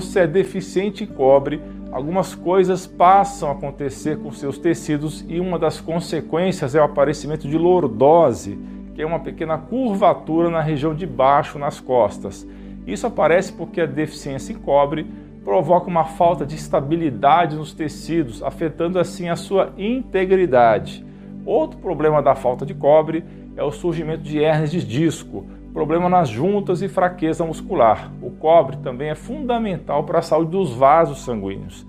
você é deficiente em cobre, algumas coisas passam a acontecer com seus tecidos e uma das consequências é o aparecimento de lordose, que é uma pequena curvatura na região de baixo nas costas. Isso aparece porque a deficiência em cobre provoca uma falta de estabilidade nos tecidos, afetando assim a sua integridade. Outro problema da falta de cobre é o surgimento de hernias de disco, problema nas juntas e fraqueza muscular. Cobre também é fundamental para a saúde dos vasos sanguíneos.